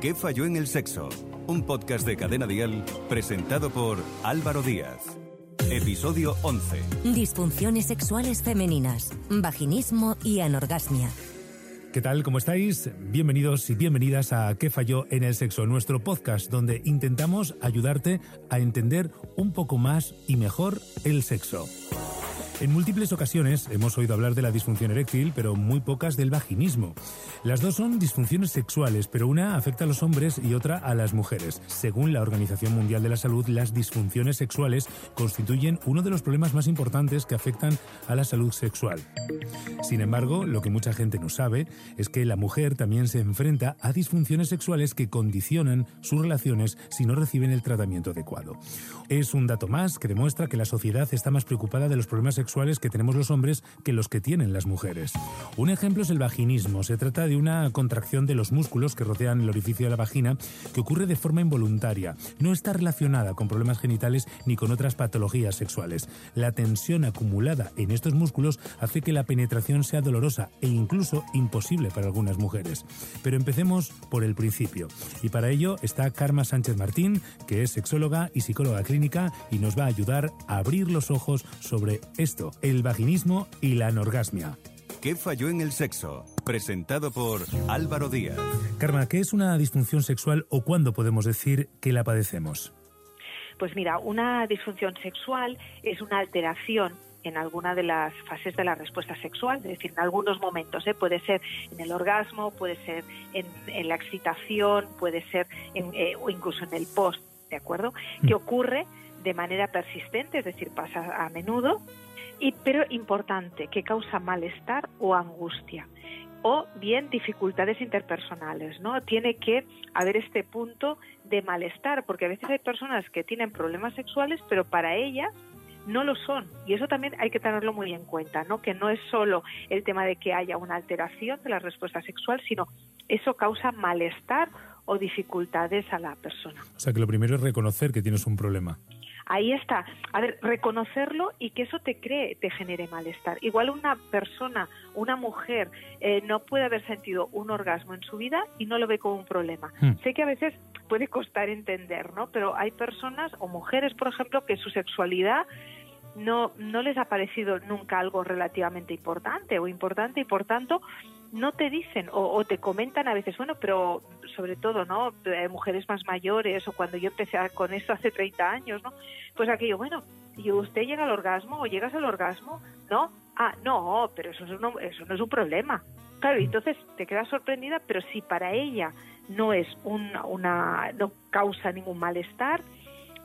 ¿Qué falló en el sexo? Un podcast de Cadena Dial presentado por Álvaro Díaz. Episodio 11. Disfunciones sexuales femeninas, vaginismo y anorgasmia. ¿Qué tal? ¿Cómo estáis? Bienvenidos y bienvenidas a ¿Qué falló en el sexo? Nuestro podcast donde intentamos ayudarte a entender un poco más y mejor el sexo. En múltiples ocasiones hemos oído hablar de la disfunción eréctil, pero muy pocas del vaginismo. Las dos son disfunciones sexuales, pero una afecta a los hombres y otra a las mujeres. Según la Organización Mundial de la Salud, las disfunciones sexuales constituyen uno de los problemas más importantes que afectan a la salud sexual. Sin embargo, lo que mucha gente no sabe es que la mujer también se enfrenta a disfunciones sexuales que condicionan sus relaciones si no reciben el tratamiento adecuado. Es un dato más que demuestra que la sociedad está más preocupada de los problemas sexuales que tenemos los hombres que los que tienen las mujeres. Un ejemplo es el vaginismo. Se trata de una contracción de los músculos que rodean el orificio de la vagina que ocurre de forma involuntaria. No está relacionada con problemas genitales ni con otras patologías sexuales. La tensión acumulada en estos músculos hace que la penetración sea dolorosa e incluso imposible para algunas mujeres. Pero empecemos por el principio. Y para ello está Karma Sánchez Martín, que es sexóloga y psicóloga clínica y nos va a ayudar a abrir los ojos sobre esto el vaginismo y la anorgasmia. ¿Qué falló en el sexo? Presentado por Álvaro Díaz. Karma, ¿qué es una disfunción sexual o cuándo podemos decir que la padecemos? Pues mira, una disfunción sexual es una alteración en alguna de las fases de la respuesta sexual, es decir, en algunos momentos. ¿eh? Puede ser en el orgasmo, puede ser en, la excitación, puede ser eh, o incluso en el post, ¿de acuerdo? Mm. Que ocurre de manera persistente, es decir, pasa a menudo y, pero importante, que causa malestar o angustia o bien dificultades interpersonales, ¿no? Tiene que haber este punto de malestar, porque a veces hay personas que tienen problemas sexuales, pero para ellas no lo son. Y eso también hay que tenerlo muy en cuenta, ¿no? Que no es solo el tema de que haya una alteración de la respuesta sexual, sino eso causa malestar o dificultades a la persona. O sea, que lo primero es reconocer que tienes un problema ahí está. A ver, reconocerlo y que eso te cree, te genere malestar. Igual una persona, una mujer, eh, no puede haber sentido un orgasmo en su vida y no lo ve como un problema. Hmm. Sé que a veces puede costar entender, ¿no? Pero hay personas o mujeres, por ejemplo, que su sexualidad no, no les ha parecido nunca algo relativamente importante o importante y por tanto no te dicen o, te comentan a veces, bueno, pero sobre todo, ¿no? mujeres más mayores o cuando yo empecé con esto hace 30 años, ¿no? Pues aquello, bueno, ¿y usted llega al orgasmo o llegas al orgasmo? ¿No? Ah, no, pero eso, no, eso no es un problema. Claro, y entonces te quedas sorprendida, pero si para ella no es una, una no causa ningún malestar,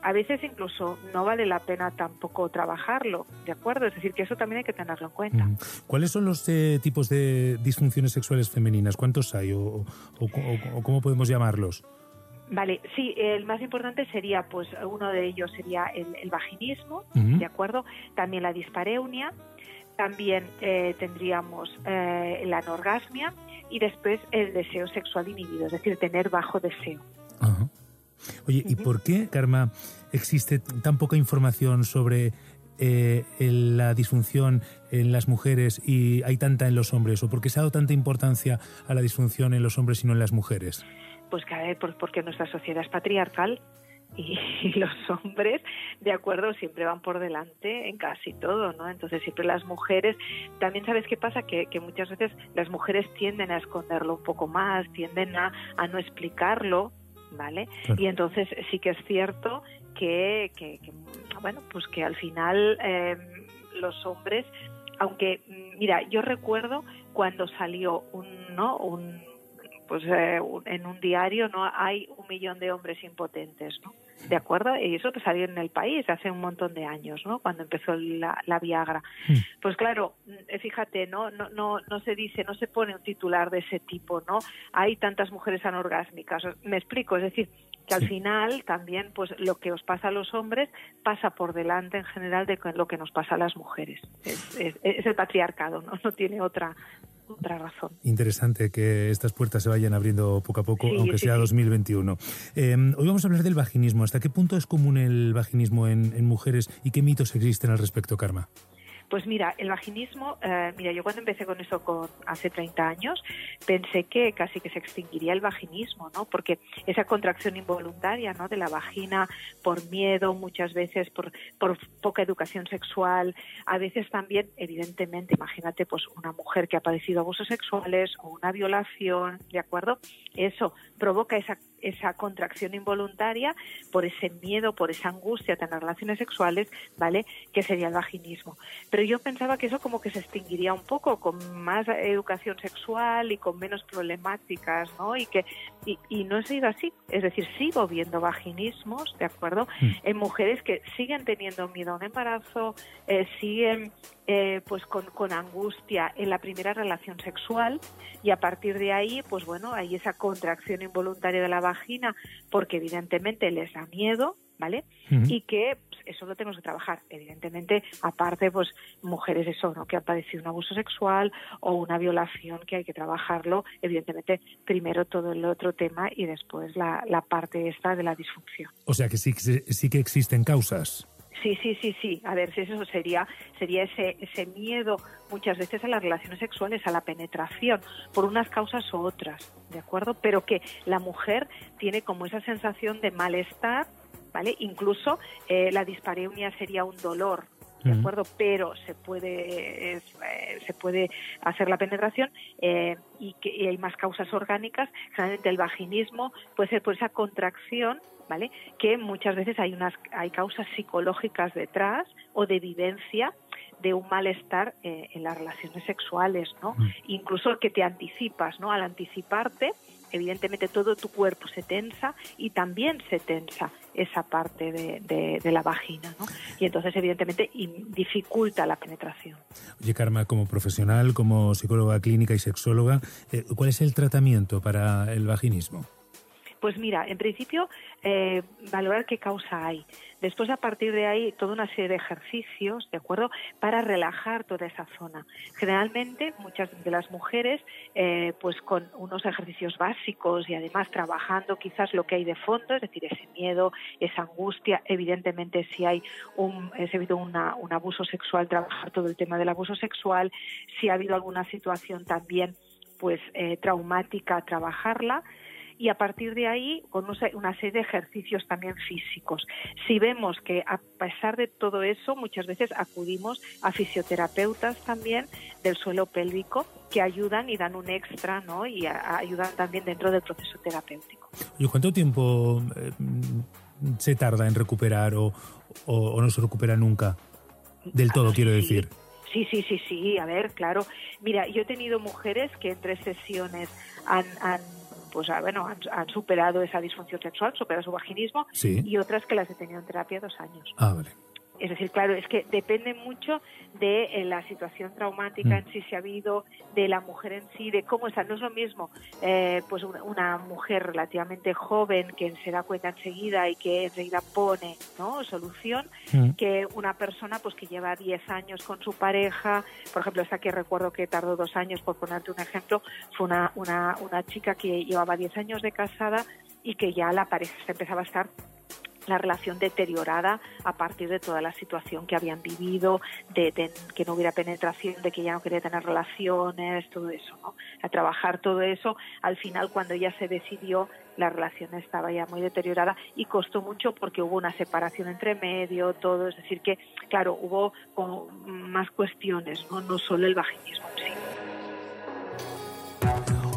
a veces incluso no vale la pena tampoco trabajarlo, ¿de acuerdo? Es decir, que eso también hay que tenerlo en cuenta. ¿Cuáles son los eh, tipos de disfunciones sexuales femeninas? ¿Cuántos hay o, cómo podemos llamarlos? Vale, sí, el más importante sería, pues uno de ellos sería el, vaginismo, ¿de acuerdo? También la dispareunia, también eh, tendríamos eh, la anorgasmia y después el deseo sexual inhibido, es decir, tener bajo deseo. Oye, ¿y por qué, Karma, existe tan poca información sobre eh, la disfunción en las mujeres y hay tanta en los hombres? ¿O por qué se ha dado tanta importancia a la disfunción en los hombres y no en las mujeres? Pues que, porque nuestra sociedad es patriarcal y, los hombres, de acuerdo, siempre van por delante en casi todo, ¿no? Entonces siempre las mujeres, también sabes qué pasa, que, muchas veces las mujeres tienden a esconderlo un poco más, tienden a no explicarlo, ¿vale? Y entonces sí que es cierto que, que, bueno, pues que al final em, los hombres, aunque, mira, yo recuerdo cuando salió un, ¿no? Un, pues eh, en un diario no hay un millón de hombres impotentes, ¿no? ¿De acuerdo? Y eso que salió en el país hace un montón de años, ¿no? Cuando empezó la, la Viagra. Hmm. Pues claro, fíjate, ¿no? No, no, no se dice, no se pone un titular de ese tipo, ¿no? Hay tantas mujeres anorgásmicas. Me explico, es decir, que al final también pues lo que os pasa a los hombres pasa por delante en general de lo que nos pasa a las mujeres. Es, es el patriarcado, ¿no? No tiene otra otra razón. Interesante que estas puertas se vayan abriendo poco a poco, aunque sea 2021. Em, hoy vamos a hablar del vaginismo. ¿Hasta qué punto es común el vaginismo en, mujeres y qué mitos existen al respecto, Karma? Pues mira, el vaginismo, eh, mira, yo cuando empecé con eso con, hace 30 años, pensé que casi que se extinguiría el vaginismo, ¿no? Porque esa contracción involuntaria, ¿no? De la vagina por miedo, muchas veces por, por poca educación sexual, a veces también, evidentemente, imagínate, pues una mujer que ha padecido abusos sexuales o una violación, ¿de acuerdo? Eso provoca esa esa contracción involuntaria por ese miedo, por esa angustia a tener relaciones sexuales, ¿vale? Que sería el vaginismo. Yo pensaba que eso como que se extinguiría un poco con más educación sexual y con menos problemáticas, ¿no? Y que y, no ha sido así. Es decir, sigo viendo vaginismos, ¿de acuerdo? Mm. En mujeres que siguen teniendo miedo a un embarazo, eh, siguen eh, pues con, con, angustia en la primera relación sexual y a partir de ahí, pues bueno, hay esa contracción involuntaria de la vagina porque evidentemente les da miedo, ¿vale? Y que eso lo tenemos que trabajar. Evidentemente, aparte, pues mujeres eso, ¿no? Que han padecido un abuso sexual o una violación, que hay que trabajarlo. Evidentemente, primero todo el otro tema y después la, la parte esta de la disfunción. O sea que sí, sí que existen causas. Sí, sí, sí, sí. A ver, si eso sería, sería ese, ese miedo muchas veces a las relaciones sexuales, a la penetración, por unas causas u otras, ¿de acuerdo? Pero que la mujer tiene como esa sensación de malestar, ¿vale? Incluso eh, la dispareunia sería un dolor, ¿de acuerdo? Pero se puede, eh, se puede hacer la penetración eh, y, que, y hay más causas orgánicas. Generalmente el vaginismo puede ser por esa contracción ¿vale? Que muchas veces hay unas hay causas psicológicas detrás o de vivencia de un malestar eh, en las relaciones sexuales, ¿no? Mm. Incluso que te anticipas, ¿no? Al anticiparte, evidentemente todo tu cuerpo se tensa y también se tensa esa parte de, de, la vagina, ¿no? Y entonces, evidentemente, dificulta la penetración. Oye, Karma, como profesional, como psicóloga clínica y sexóloga, eh, ¿cuál es el tratamiento para el vaginismo? Pues mira, en principio, eh, valorar qué causa hay. Después, a partir de ahí, toda una serie de ejercicios, ¿de acuerdo?, para relajar toda esa zona. Generalmente, muchas de las mujeres, eh, pues con unos ejercicios básicos y además trabajando quizás lo que hay de fondo, es decir, ese miedo, esa angustia, evidentemente si hay un, si ha habido un abuso sexual, trabajar todo el tema del abuso sexual, si ha habido alguna situación también pues eh, traumática, trabajarla y a partir de ahí con una serie de ejercicios también físicos. Si vemos que a pesar de todo eso, muchas veces acudimos a fisioterapeutas también del suelo pélvico que ayudan y dan un extra, ¿no? Y ayudan también dentro del proceso terapéutico. ¿Y cuánto tiempo eh, se tarda en recuperar o, o, no se recupera nunca? Del todo, quiero decir. Sí, sí, sí, sí, a ver, claro. Mira, yo he tenido mujeres que en tres sesiones han pues ah, bueno, han, superado esa disfunción sexual, superado su vaginismo, y otras que las he tenido en terapia dos años. Ah, vale. Es decir, claro, es que depende mucho de eh, la situación traumática mm. en sí se ha habido, de la mujer en sí, de cómo está. No es lo mismo, eh, pues una, mujer relativamente joven que se da cuenta enseguida y que enseguida pone, ¿no? Solución, mm. que una persona, pues que lleva 10 años con su pareja. Por ejemplo, esta que recuerdo que tardó dos años, por ponerte un ejemplo, fue una, una, una chica que llevaba 10 años de casada y que ya la pareja se empezaba a estar la relación deteriorada a partir de toda la situación que habían vivido, de, que no hubiera penetración, de que ya no quería tener relaciones, todo eso, ¿no? A trabajar todo eso, al final cuando ella se decidió, la relación estaba ya muy deteriorada y costó mucho porque hubo una separación entre medio, todo, es decir que, claro, hubo más cuestiones, no, no solo el vaginismo.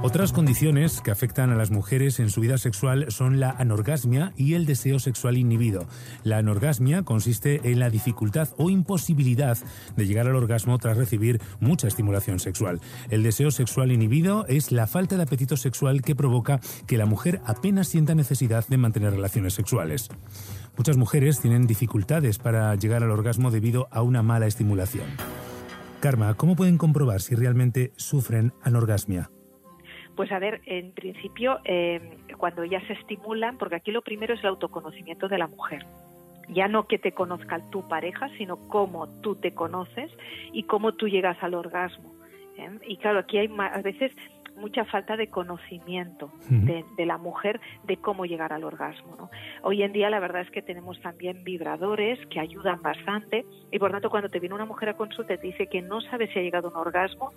Otras condiciones que afectan a las mujeres en su vida sexual son la anorgasmia y el deseo sexual inhibido. La anorgasmia consiste en la dificultad o imposibilidad de llegar al orgasmo tras recibir mucha estimulación sexual. El deseo sexual inhibido es la falta de apetito sexual que provoca que la mujer apenas sienta necesidad de mantener relaciones sexuales. Muchas mujeres tienen dificultades para llegar al orgasmo debido a una mala estimulación. Karma, ¿cómo pueden comprobar si realmente sufren anorgasmia? Pues a ver, en principio, em, cuando ya se estimulan, porque aquí lo primero es el autoconocimiento de la mujer. Ya no que te conozca tu pareja, sino cómo tú te conoces y cómo tú llegas al orgasmo. ¿eh? Y claro, aquí hay a veces mucha falta de conocimiento de, la mujer de cómo llegar al orgasmo. ¿no? Hoy en día la verdad es que tenemos también vibradores que ayudan bastante y por tanto cuando te viene una mujer a consulta y te dice que no sabe si ha llegado a un orgasmo,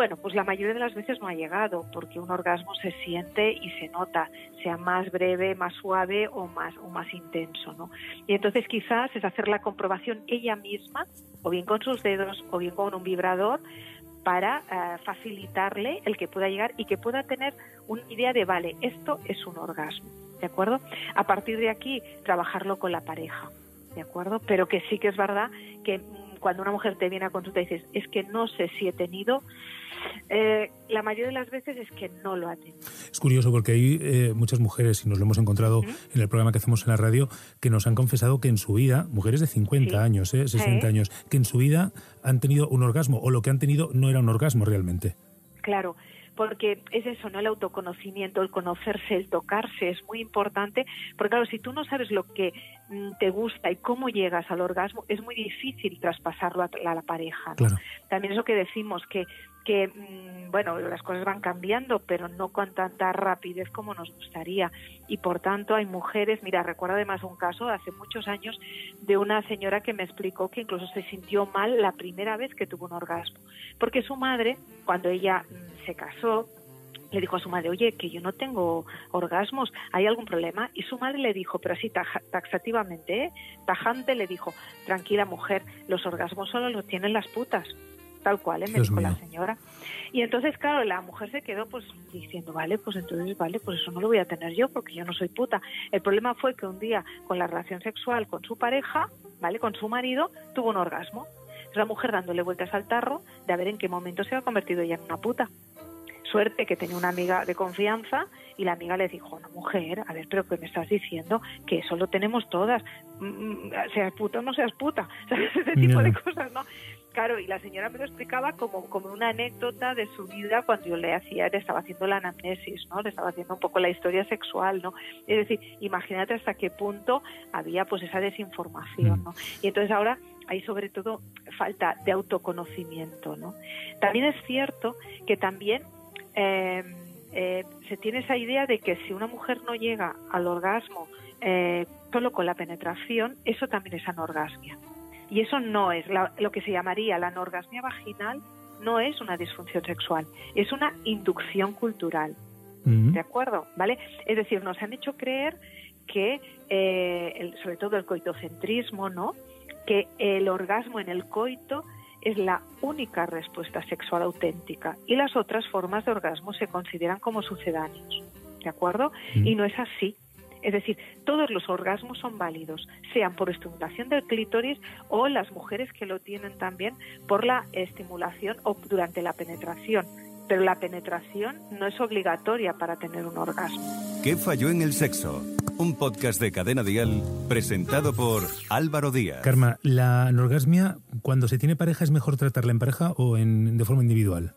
bueno, pues la mayoría de las veces no ha llegado, porque un orgasmo se siente y se nota, sea más breve, más suave o más, o más intenso, ¿no? Y entonces quizás es hacer la comprobación ella misma, o bien con sus dedos, o bien con un vibrador, para eh, facilitarle el que pueda llegar y que pueda tener una idea de, vale, esto es un orgasmo, ¿de acuerdo? A partir de aquí, trabajarlo con la pareja, ¿de acuerdo? Pero que sí que es verdad que cuando una mujer te viene a consulta y dices, es que no sé si he tenido, eh, la mayoría de las veces es que no lo ha tenido. Es curioso porque hay eh, muchas mujeres, y nos lo hemos encontrado en el programa que hacemos en la radio, que nos han confesado que en su vida, mujeres de 50 años, eh, 60 años, que en su vida han tenido un orgasmo o lo que han tenido no era un orgasmo realmente. Claro, porque es eso, ¿no? El autoconocimiento, el conocerse, el tocarse es muy importante, porque claro, si tú no sabes lo que mm, te gusta y cómo llegas al orgasmo, es muy difícil traspasarlo a la, pareja. ¿no? También eso que decimos, que que, mm, bueno, las cosas van cambiando, pero no con tanta rapidez como nos gustaría. Y por tanto hay mujeres, mira, recuerdo además un caso hace muchos años de una señora que me explicó que incluso se sintió mal la primera vez que tuvo un orgasmo, porque su madre, cuando ella mm, se casó, le dijo a su madre, oye, que yo no tengo orgasmos, ¿hay algún problema? Y su madre le dijo, pero así taxativamente, ¿eh? tajante, le dijo, tranquila mujer, los orgasmos solo los tienen las putas tal cual, ¿eh? me dijo la señora. Y entonces, claro, la mujer se quedó pues diciendo, vale, pues entonces, vale, pues eso no lo voy a tener yo porque yo no soy puta. El problema fue que un día, con la relación sexual con su pareja, ¿vale? Con su marido, tuvo un orgasmo. La mujer dándole vueltas al tarro de a ver en qué momento se ha convertido ella en una puta. Suerte que tenía una amiga de confianza y la amiga le dijo, no mujer, a ver, pero ¿qué me estás diciendo? Que eso lo tenemos todas, mm, mm, seas puta o no seas puta, ¿sabes? Ese tipo de cosas, ¿no? Claro, y la señora me lo explicaba como, como una anécdota de su vida cuando yo le hacía, le estaba haciendo la anamnesis, ¿no? Le estaba haciendo un poco la historia sexual, ¿no? Es decir, imagínate hasta qué punto había pues esa desinformación, ¿no? Y entonces ahora hay sobre todo falta de autoconocimiento, ¿no? También es cierto que también eh, eh, se tiene esa idea de que si una mujer no llega al orgasmo eh, solo con la penetración, eso también es anorgasmia. Y eso no es lo que se llamaría la anorgasmia vaginal, no es una disfunción sexual, es una inducción cultural. ¿De acuerdo? ¿Vale? Es decir, nos han hecho creer que, eh, sobre todo el coitocentrismo, ¿no? Que el orgasmo en el coito es la única respuesta sexual auténtica y las otras formas de orgasmo se consideran como sucedáneos. ¿De acuerdo? Y no es así. Es decir, todos los orgasmos son válidos, sean por estimulación del clítoris o las mujeres que lo tienen también por la estimulación o durante la penetración. Pero la penetración no es obligatoria para tener un orgasmo. ¿Qué falló en el sexo? Un podcast de Cadena Dial presentado por Álvaro Díaz. Karma, ¿la anorgasmia cuando se tiene pareja es mejor tratarla en pareja o en, de forma individual?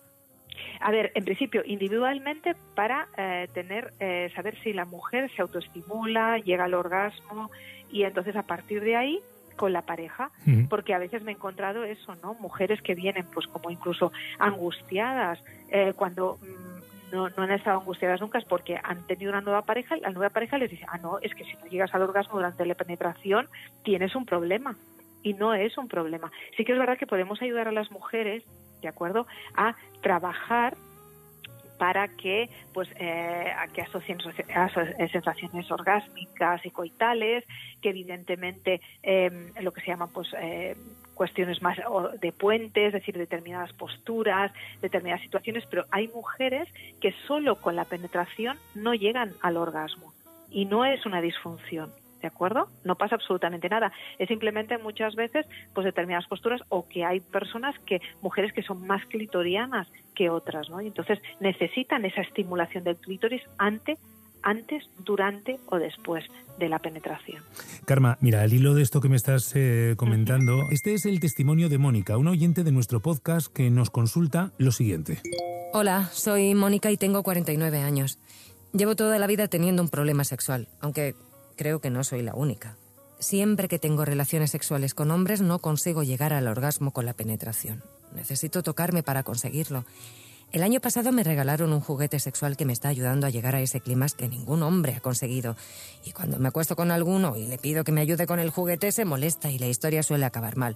A ver, en principio, individualmente para eh, tener, eh, saber si la mujer se autoestimula, llega al orgasmo y entonces a partir de ahí con la pareja, porque a veces me he encontrado eso, ¿no? Mujeres que vienen pues como incluso angustiadas eh, cuando mm, no, no, han estado angustiadas nunca es porque han tenido una nueva pareja, la nueva pareja les dice, ah, no, es que si no llegas al orgasmo durante la penetración tienes un problema. Y no es un problema. Sí que es verdad que podemos ayudar a las mujeres ¿de acuerdo? A trabajar para que pues eh, que asocien sensaciones orgásmicas y coitales que evidentemente em, lo que se llama pues eh, cuestiones más de puentes, es decir, determinadas posturas, determinadas situaciones, pero hay mujeres que solo con la penetración no llegan al orgasmo y no es una disfunción. ¿De acuerdo? No pasa absolutamente nada. Es simplemente muchas veces pues determinadas posturas o que hay personas que, mujeres que son más clitorianas que otras, ¿no? Y entonces necesitan esa estimulación del clítoris ante antes, durante o después de la penetración. Karma, mira, al hilo de esto que me estás eh, comentando, este es el testimonio de Mónica, una oyente de nuestro podcast que nos consulta lo siguiente. Hola, soy Mónica y tengo 49 años. Llevo toda la vida teniendo un problema sexual, aunque Creo que no soy la única. Siempre que tengo relaciones sexuales con hombres no consigo llegar al orgasmo con la penetración. Necesito tocarme para conseguirlo. El año pasado me regalaron un juguete sexual que me está ayudando a llegar a ese clima que ningún hombre ha conseguido. Y cuando me acuesto con alguno y le pido que me ayude con el juguete, se molesta y la historia suele acabar mal.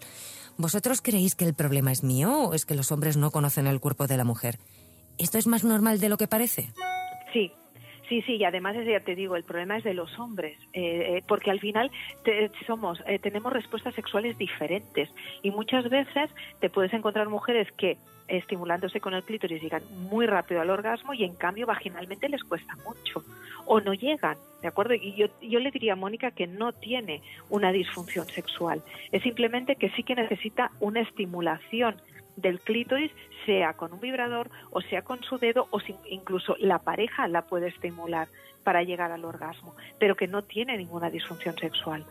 ¿Vosotros creéis que el problema es mío o es que los hombres no conocen el cuerpo de la mujer? ¿Esto es más normal de lo que parece? Sí, Sí, sí, y además ya te digo, el problema es de los hombres, eh, eh, porque al final somos, eh, tenemos respuestas sexuales diferentes y muchas veces te puedes encontrar mujeres que estimulándose con el clítoris llegan muy rápido al orgasmo y en cambio vaginalmente les cuesta mucho o no llegan, ¿de acuerdo? Y yo, yo le diría a Mónica que no tiene una disfunción sexual, es simplemente que sí que necesita una estimulación del clítoris, sea con un vibrador o sea con su dedo o incluso la pareja la puede estimular para llegar al orgasmo, pero que no tiene ninguna disfunción sexual.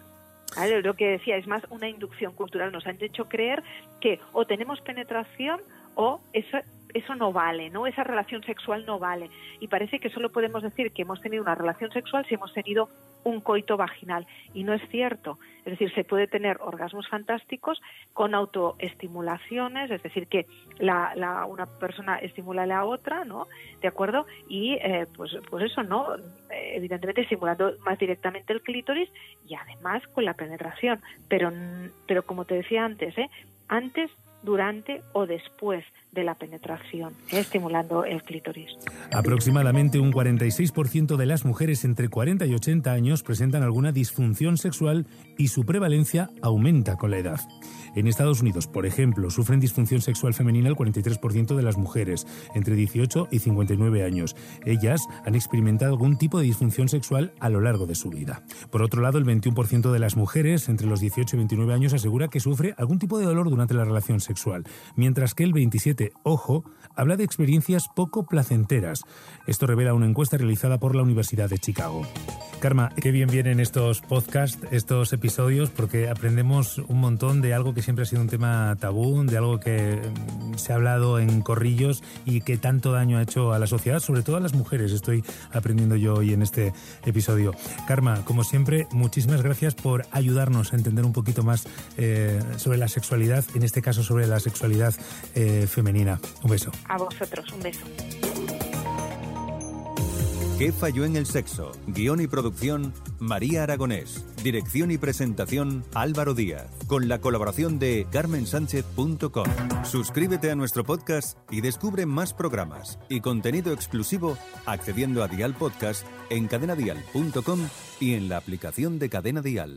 Lo que decía es más una inducción cultural. Nos han hecho creer que o tenemos penetración o eso, eso no vale, ¿no? Esa relación sexual no vale. Y parece que solo podemos decir que hemos tenido una relación sexual si hemos tenido un coito vaginal. Y no es cierto. Es decir, se puede tener orgasmos fantásticos con autoestimulaciones, es decir, que la, una persona estimula a la otra, ¿no? ¿De acuerdo? Y eh, pues, pues eso, ¿no? Evidentemente estimulando más directamente el clítoris y además con la penetración. Pero, pero como te decía antes, ¿eh? Antes durante o después de la penetración, estimulando el clítoris. Aproximadamente un 46% de las mujeres entre 40 y 80 años presentan alguna disfunción sexual y su prevalencia aumenta con la edad. En Estados Unidos, por ejemplo, sufren disfunción sexual femenina el 43% de las mujeres entre 18 y 59 años. Ellas han experimentado algún tipo de disfunción sexual a lo largo de su vida. Por otro lado, el 21% de las mujeres entre los 18 y 29 años asegura que sufre algún tipo de dolor durante la relación sexual, mientras que el 27, ojo, habla de experiencias poco placenteras. Esto revela una encuesta realizada por la Universidad de Chicago. Karma, qué bien vienen estos podcasts, estos episodios, porque aprendemos un montón de algo que siempre ha sido un tema tabú, de algo que mm, se ha hablado en corrillos y que tanto daño ha hecho a la sociedad, sobre todo a las mujeres. Estoy aprendiendo yo hoy en este episodio. Karma, como siempre, muchísimas gracias por ayudarnos a entender un poquito más eh, sobre la sexualidad, en este caso sobre la sexualidad eh, femenina. Un beso. A vosotros, un beso. ¿Qué falló en el sexo? Guión y producción, María Aragonés. Dirección y presentación, Álvaro Díaz. Con la colaboración de carmensánchez.com. Suscríbete a nuestro podcast y descubre más programas y contenido exclusivo accediendo a Dial Podcast en cadenadial.com y en la aplicación de Cadena Dial.